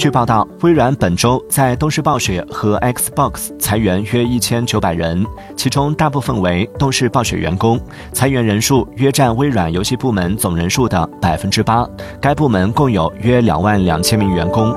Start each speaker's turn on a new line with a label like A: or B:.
A: 据报道，微软本周在动视暴雪和 Xbox 裁员约一千九百人，其中大部分为动视暴雪员工，裁员人数约占微软游戏部门总人数的百分之八。该部门共有约两万两千名员工。